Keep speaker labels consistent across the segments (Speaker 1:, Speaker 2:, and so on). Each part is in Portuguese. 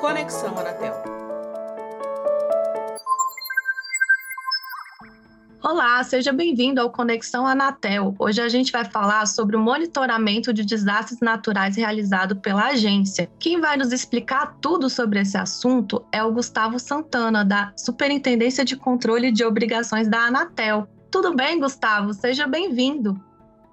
Speaker 1: Conexão Anatel.
Speaker 2: Olá, seja bem-vindo ao Conexão Anatel. Hoje a gente vai falar sobre o monitoramento de desastres naturais realizado pela agência. Quem vai nos explicar tudo sobre esse assunto é o Gustavo Santana, da Superintendência de Controle de Obrigações da Anatel. Tudo bem, Gustavo? Seja bem-vindo.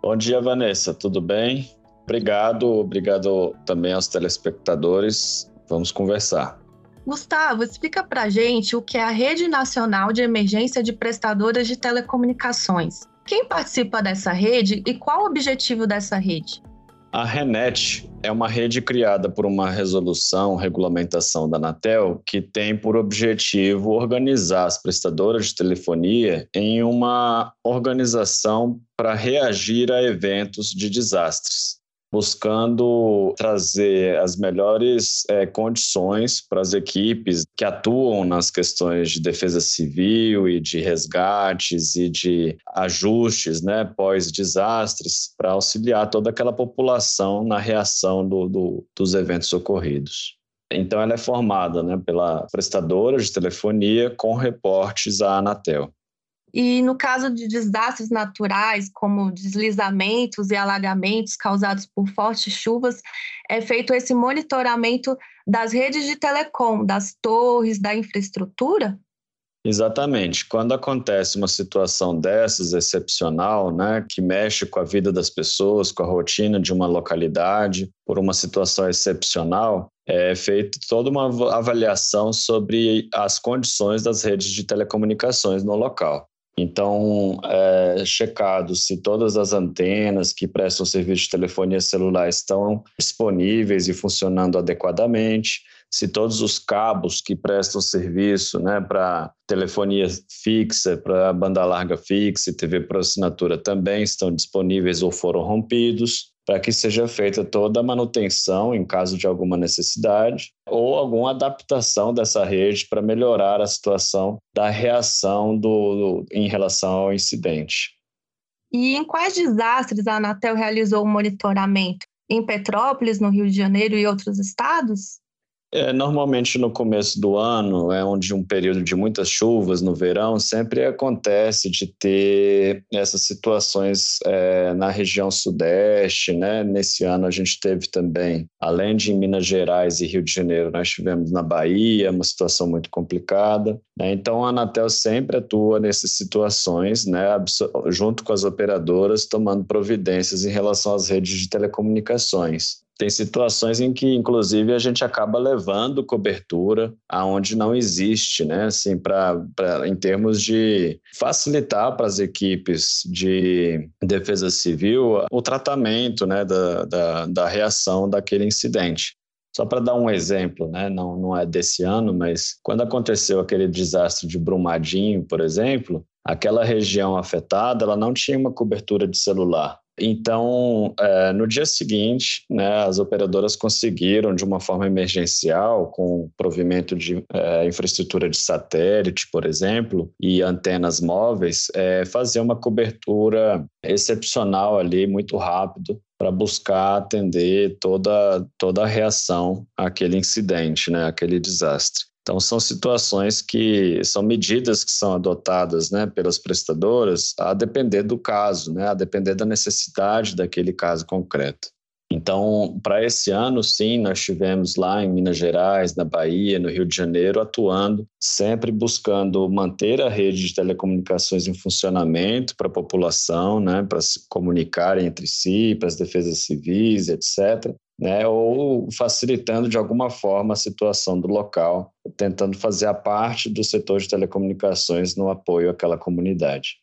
Speaker 3: Bom dia, Vanessa. Tudo bem? Obrigado, obrigado também aos telespectadores. Vamos conversar.
Speaker 2: Gustavo, explica para gente o que é a Rede Nacional de Emergência de Prestadoras de Telecomunicações. Quem participa dessa rede e qual o objetivo dessa rede?
Speaker 3: A RENET é uma rede criada por uma resolução, regulamentação da Anatel, que tem por objetivo organizar as prestadoras de telefonia em uma organização para reagir a eventos de desastres buscando trazer as melhores é, condições para as equipes que atuam nas questões de defesa civil e de resgates e de ajustes né, pós-desastres, para auxiliar toda aquela população na reação do, do, dos eventos ocorridos. Então, ela é formada né, pela prestadora de telefonia com reportes à Anatel.
Speaker 2: E no caso de desastres naturais, como deslizamentos e alagamentos causados por fortes chuvas, é feito esse monitoramento das redes de telecom, das torres, da infraestrutura?
Speaker 3: Exatamente. Quando acontece uma situação dessas, excepcional, né, que mexe com a vida das pessoas, com a rotina de uma localidade, por uma situação excepcional, é feita toda uma avaliação sobre as condições das redes de telecomunicações no local. Então, é checado se todas as antenas que prestam serviço de telefonia celular estão disponíveis e funcionando adequadamente, se todos os cabos que prestam serviço né, para telefonia fixa, para banda larga fixa e TV por assinatura também estão disponíveis ou foram rompidos para que seja feita toda a manutenção em caso de alguma necessidade ou alguma adaptação dessa rede para melhorar a situação da reação do, do, em relação ao incidente.
Speaker 2: E em quais desastres a Anatel realizou o monitoramento? Em Petrópolis, no Rio de Janeiro e outros estados?
Speaker 3: É, normalmente no começo do ano, é onde um período de muitas chuvas no verão, sempre acontece de ter essas situações é, na região sudeste, né? Nesse ano a gente teve também, além de em Minas Gerais e Rio de Janeiro, nós tivemos na Bahia uma situação muito complicada. Né? Então a Anatel sempre atua nessas situações, né? Junto com as operadoras, tomando providências em relação às redes de telecomunicações tem situações em que, inclusive, a gente acaba levando cobertura aonde não existe, né? Assim, pra, pra, em termos de facilitar para as equipes de defesa civil o tratamento né, da, da, da reação daquele incidente. Só para dar um exemplo, né? não, não é desse ano, mas quando aconteceu aquele desastre de Brumadinho, por exemplo, aquela região afetada ela não tinha uma cobertura de celular. Então, é, no dia seguinte, né, as operadoras conseguiram, de uma forma emergencial, com provimento de é, infraestrutura de satélite, por exemplo, e antenas móveis, é, fazer uma cobertura excepcional ali, muito rápido, para buscar atender toda, toda a reação àquele incidente, né, àquele desastre. Então, são situações que são medidas que são adotadas né, pelas prestadoras a depender do caso, né, a depender da necessidade daquele caso concreto. Então, para esse ano, sim, nós tivemos lá em Minas Gerais, na Bahia, no Rio de Janeiro, atuando, sempre buscando manter a rede de telecomunicações em funcionamento para a população, né, para se comunicar entre si, para as defesas civis, etc né, ou facilitando de alguma forma a situação do local, tentando fazer a parte do setor de telecomunicações no apoio àquela comunidade.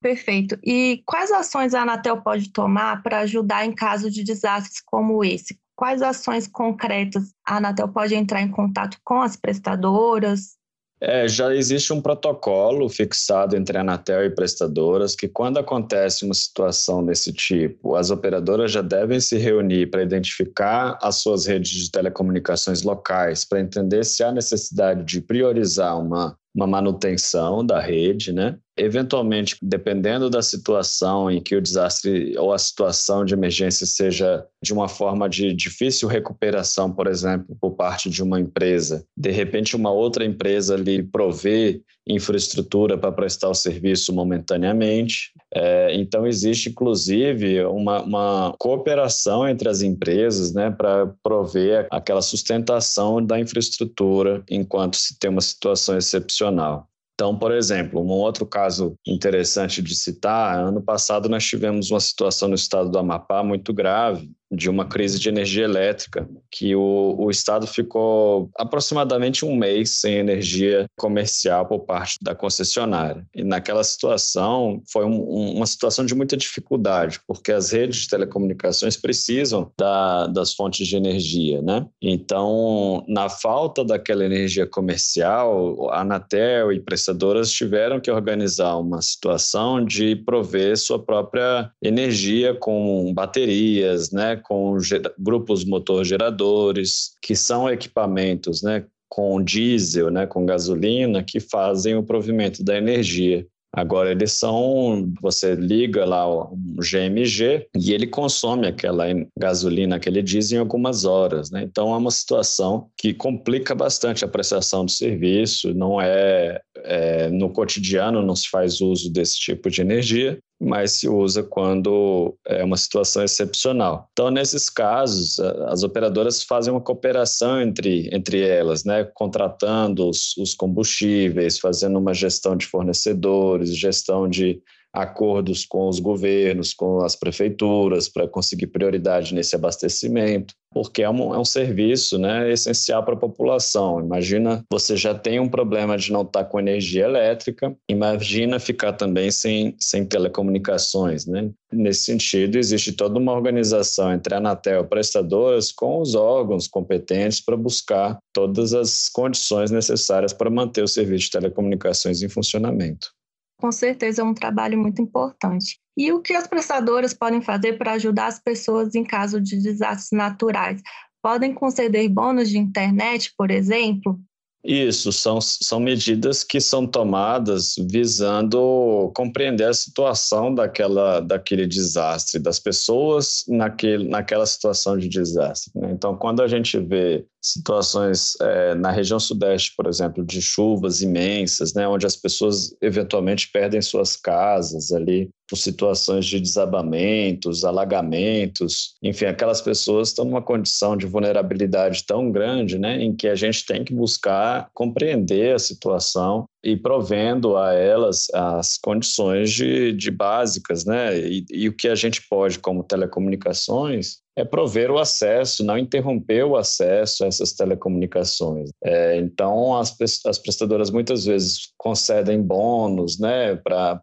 Speaker 2: Perfeito. E quais ações a Anatel pode tomar para ajudar em caso de desastres como esse? Quais ações concretas a Anatel pode entrar em contato com as prestadoras,
Speaker 3: é, já existe um protocolo fixado entre a Anatel e prestadoras que, quando acontece uma situação desse tipo, as operadoras já devem se reunir para identificar as suas redes de telecomunicações locais, para entender se há necessidade de priorizar uma, uma manutenção da rede, né? Eventualmente, dependendo da situação em que o desastre ou a situação de emergência seja de uma forma de difícil recuperação, por exemplo, por parte de uma empresa, de repente uma outra empresa lhe provê infraestrutura para prestar o serviço momentaneamente. É, então, existe, inclusive, uma, uma, cooperação entre as empresas né, para prover aquela sustentação da infraestrutura enquanto se tem uma situação excepcional. Então, por exemplo, um outro caso interessante de citar, ano passado nós tivemos uma situação no estado do Amapá muito grave, de uma crise de energia elétrica, que o, o Estado ficou aproximadamente um mês sem energia comercial por parte da concessionária. E naquela situação foi um, uma situação de muita dificuldade, porque as redes de telecomunicações precisam da, das fontes de energia, né? Então, na falta daquela energia comercial, a Anatel e prestadoras tiveram que organizar uma situação de prover sua própria energia com baterias, né? Com grupos motor geradores, que são equipamentos né, com diesel, né, com gasolina, que fazem o provimento da energia. Agora, eles são. Você liga lá o GMG e ele consome aquela gasolina que ele diz em algumas horas. Né? Então, é uma situação que complica bastante a prestação do serviço. Não é, é. No cotidiano, não se faz uso desse tipo de energia mas se usa quando é uma situação excepcional. Então, nesses casos, as operadoras fazem uma cooperação entre, entre elas, né? contratando os, os combustíveis, fazendo uma gestão de fornecedores, gestão de acordos com os governos, com as prefeituras, para conseguir prioridade nesse abastecimento, porque é um, é um serviço né, essencial para a população. Imagina, você já tem um problema de não estar com energia elétrica, imagina ficar também sem, sem telecomunicações. Né? Nesse sentido, existe toda uma organização entre a Anatel e prestadoras com os órgãos competentes para buscar todas as condições necessárias para manter o serviço de telecomunicações em funcionamento
Speaker 2: com certeza é um trabalho muito importante. E o que as prestadoras podem fazer para ajudar as pessoas em caso de desastres naturais? Podem conceder bônus de internet, por exemplo?
Speaker 3: Isso, são, são medidas que são tomadas visando compreender a situação daquela, daquele desastre, das pessoas naquele, naquela situação de desastre. Né? Então, quando a gente vê situações é, na região sudeste, por exemplo, de chuvas imensas, né, onde as pessoas eventualmente perdem suas casas ali por situações de desabamentos, alagamentos, enfim, aquelas pessoas estão numa condição de vulnerabilidade tão grande, né, em que a gente tem que buscar compreender a situação e provendo a elas as condições de, de básicas, né, e, e o que a gente pode como telecomunicações é prover o acesso, não interromper o acesso a essas telecomunicações. É, então, as, as prestadoras muitas vezes concedem bônus né, para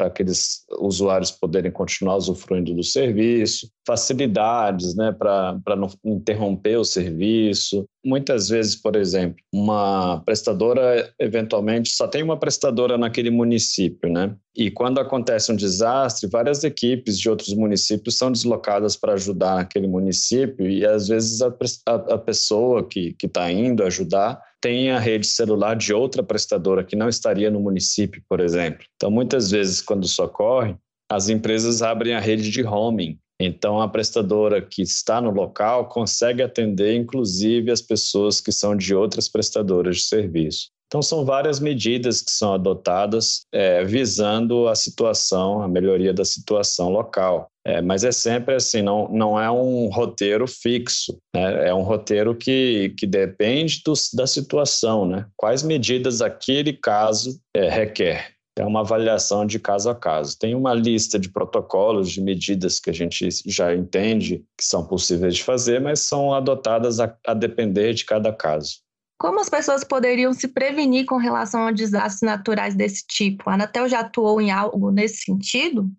Speaker 3: aqueles usuários poderem continuar usufruindo do serviço, facilidades né, para não interromper o serviço. Muitas vezes, por exemplo, uma prestadora, eventualmente, só tem uma prestadora naquele município, né? E quando acontece um desastre, várias equipes de outros municípios são deslocadas para ajudar aquele município e às vezes a, a, a pessoa que está indo ajudar tem a rede celular de outra prestadora que não estaria no município, por exemplo. Então, muitas vezes, quando isso ocorre, as empresas abrem a rede de roaming. Então, a prestadora que está no local consegue atender, inclusive, as pessoas que são de outras prestadoras de serviço. Então, são várias medidas que são adotadas é, visando a situação, a melhoria da situação local. É, mas é sempre assim, não, não é um roteiro fixo, né? é um roteiro que, que depende do, da situação, né? quais medidas aquele caso é, requer. É uma avaliação de caso a caso. Tem uma lista de protocolos, de medidas que a gente já entende que são possíveis de fazer, mas são adotadas a, a depender de cada caso.
Speaker 2: Como as pessoas poderiam se prevenir com relação a desastres naturais desse tipo? A Anatel já atuou em algo nesse sentido?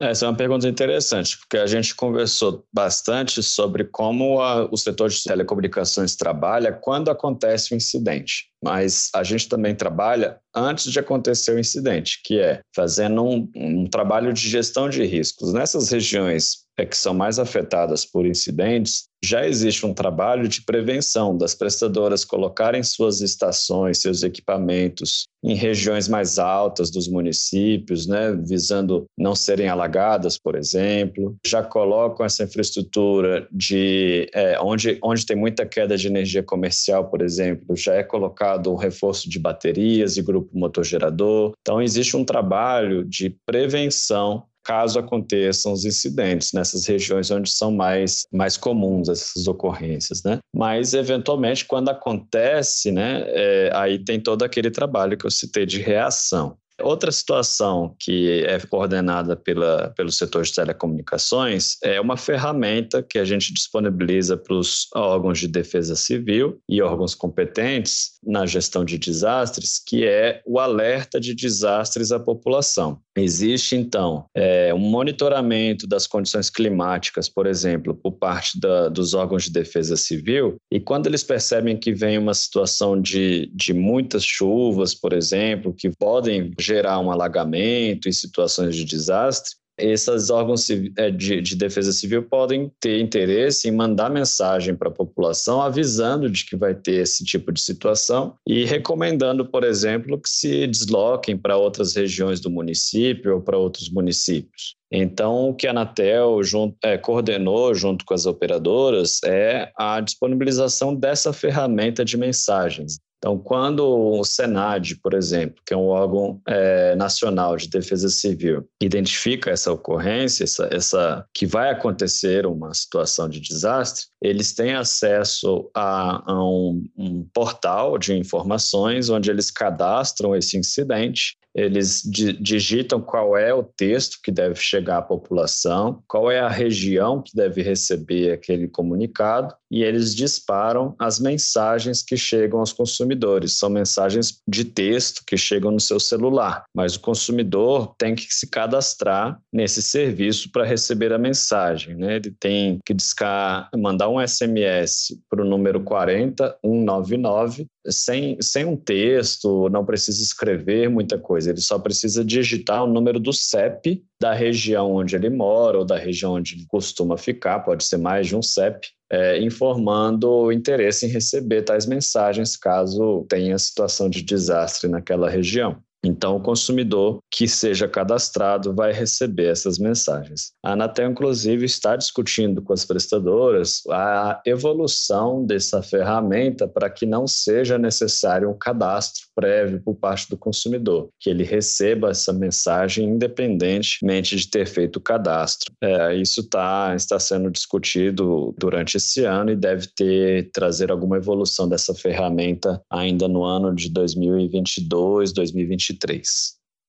Speaker 3: Essa é uma pergunta interessante, porque a gente conversou bastante sobre como a, o setor de telecomunicações trabalha quando acontece um incidente. Mas a gente também trabalha antes de acontecer o incidente, que é fazendo um, um trabalho de gestão de riscos. Nessas regiões é, que são mais afetadas por incidentes, já existe um trabalho de prevenção das prestadoras colocarem suas estações, seus equipamentos em regiões mais altas dos municípios, né, visando não serem alagadas, por exemplo. Já colocam essa infraestrutura de é, onde, onde tem muita queda de energia comercial, por exemplo, já é colocado um reforço de baterias e grupo motor-gerador. Então, existe um trabalho de prevenção caso aconteçam os incidentes nessas regiões onde são mais, mais comuns essas ocorrências, né? Mas, eventualmente, quando acontece, né, é, aí tem todo aquele trabalho que eu citei de reação. Outra situação que é coordenada pela, pelo setor de telecomunicações é uma ferramenta que a gente disponibiliza para os órgãos de defesa civil e órgãos competentes na gestão de desastres, que é o alerta de desastres à população. Existe, então, é, um monitoramento das condições climáticas, por exemplo, por parte da, dos órgãos de defesa civil, e quando eles percebem que vem uma situação de, de muitas chuvas, por exemplo, que podem gerar um alagamento em situações de desastre, esses órgãos é, de, de, defesa civil podem ter interesse em mandar mensagem para a população avisando de que vai ter esse tipo de situação e recomendando, por exemplo, que se desloquem para outras regiões do município ou para outros municípios. Então, o que a Anatel junto, é, coordenou junto com as operadoras é a disponibilização dessa ferramenta de mensagens. Então, quando o Senad, por exemplo, que é um órgão é, nacional de defesa civil, identifica essa ocorrência, essa, essa que vai acontecer uma situação de desastre, eles têm acesso a, a um, um portal de informações onde eles cadastram esse incidente eles digitam qual é o texto que deve chegar à população, qual é a região que deve receber aquele comunicado, e eles disparam as mensagens que chegam aos consumidores. São mensagens de texto que chegam no seu celular, mas o consumidor tem que se cadastrar nesse serviço para receber a mensagem. Né? Ele tem que discar, mandar um SMS para o número 40199 sem, sem um texto, não precisa escrever muita coisa, ele só precisa digitar o número do CEP da região onde ele mora ou da região onde ele costuma ficar, pode ser mais de um CEP, é, informando o interesse em receber tais mensagens caso tenha situação de desastre naquela região. Então, o consumidor que seja cadastrado vai receber essas mensagens. A Anatel, inclusive, está discutindo com as prestadoras a evolução dessa ferramenta para que não seja necessário um cadastro prévio por parte do consumidor, que ele receba essa mensagem independentemente de ter feito o cadastro. É, isso tá, está sendo discutido durante esse ano e deve ter trazer alguma evolução dessa ferramenta ainda no ano de 2022, 2023.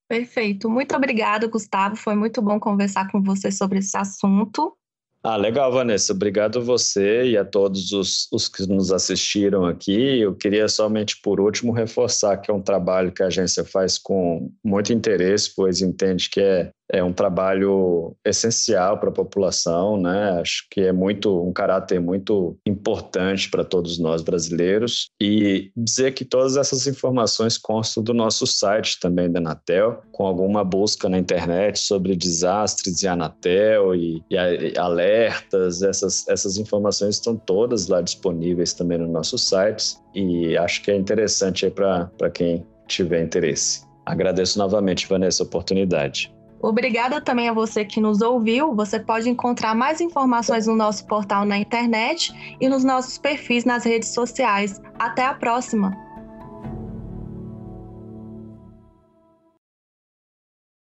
Speaker 2: Perfeito. Muito obrigada, Gustavo. Foi muito bom conversar com você sobre esse assunto.
Speaker 3: Ah, legal, Vanessa. Obrigado a você e a todos os, os, que nos assistiram aqui. Eu queria somente, por último, reforçar que é um trabalho que a agência faz com muito interesse, pois entende que é é um trabalho essencial para a população, né? Acho que é muito um caráter muito importante para todos nós brasileiros e dizer que todas essas informações constam do nosso site também da Anatel, com alguma busca na internet sobre desastres e Anatel e, e alertas, essas essas informações estão todas lá disponíveis também no nosso site e acho que é interessante para quem tiver interesse. Agradeço novamente, Vanessa, a oportunidade.
Speaker 2: Obrigada também a você que nos ouviu. Você pode encontrar mais informações no nosso portal na internet e nos nossos perfis nas redes sociais. Até a próxima!